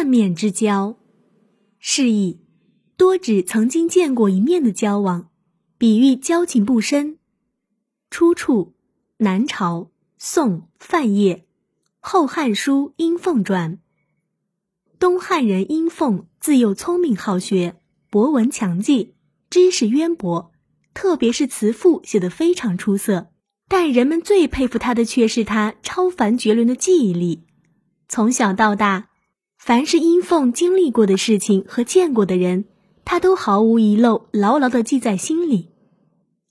半面之交，示意多指曾经见过一面的交往，比喻交情不深。出处：南朝宋范晔《后汉书·殷凤传》。东汉人殷凤自幼聪明好学，博闻强记，知识渊博，特别是词赋写得非常出色。但人们最佩服他的却是他超凡绝伦的记忆力。从小到大，凡是殷凤经历过的事情和见过的人，他都毫无遗漏，牢牢地记在心里。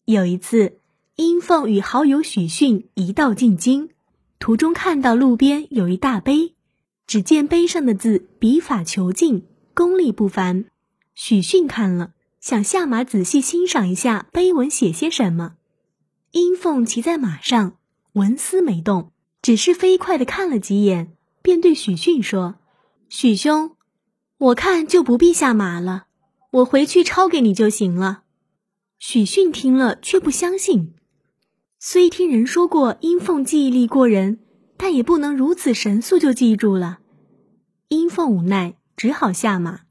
有一次，殷凤与好友许逊一道进京，途中看到路边有一大碑。只见碑上的字笔法遒劲，功力不凡。许逊看了，想下马仔细欣赏一下碑文写些什么。殷凤骑在马上，纹丝没动，只是飞快的看了几眼，便对许逊说：“许兄，我看就不必下马了，我回去抄给你就行了。”许逊听了却不相信，虽听人说过殷凤记忆力过人。但也不能如此神速就记住了。殷凤无奈，只好下马。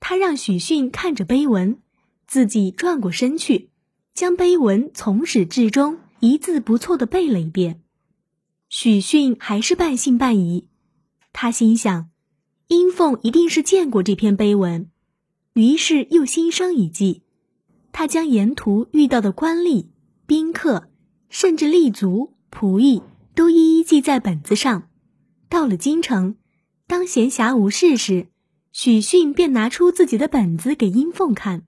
他让许逊看着碑文，自己转过身去，将碑文从始至终一字不错的背了一遍。许逊还是半信半疑，他心想，殷凤一定是见过这篇碑文，于是又心生一计。他将沿途遇到的官吏、宾客，甚至吏卒、仆役。都一一记在本子上。到了京城，当闲暇无事时，许逊便拿出自己的本子给殷凤看。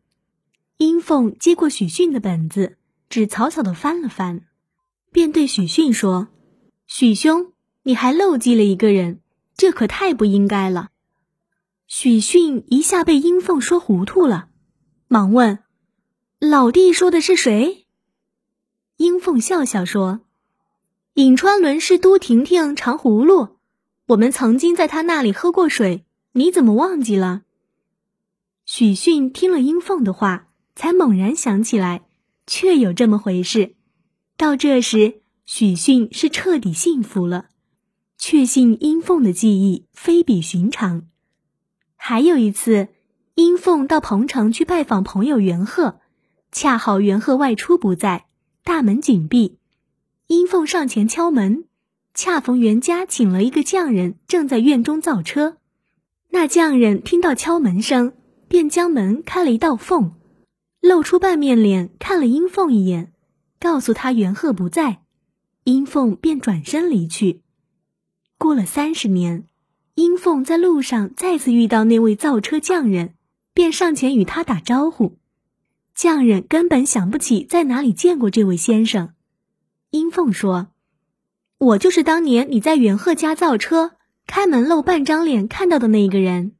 殷凤接过许逊的本子，只草草的翻了翻，便对许逊说：“许兄，你还漏记了一个人，这可太不应该了。”许逊一下被殷凤说糊涂了，忙问：“老弟说的是谁？”殷凤笑笑说。颍川伦是都婷婷长葫芦，我们曾经在他那里喝过水，你怎么忘记了？许逊听了殷凤的话，才猛然想起来，确有这么回事。到这时，许逊是彻底信服了，确信殷凤的记忆非比寻常。还有一次，殷凤到彭城去拜访朋友袁鹤，恰好袁鹤外出不在，大门紧闭。殷凤上前敲门，恰逢袁家请了一个匠人，正在院中造车。那匠人听到敲门声，便将门开了一道缝，露出半面脸，看了殷凤一眼，告诉他袁鹤不在。殷凤便转身离去。过了三十年，殷凤在路上再次遇到那位造车匠人，便上前与他打招呼。匠人根本想不起在哪里见过这位先生。殷凤说：“我就是当年你在元鹤家造车，开门露半张脸看到的那个人。”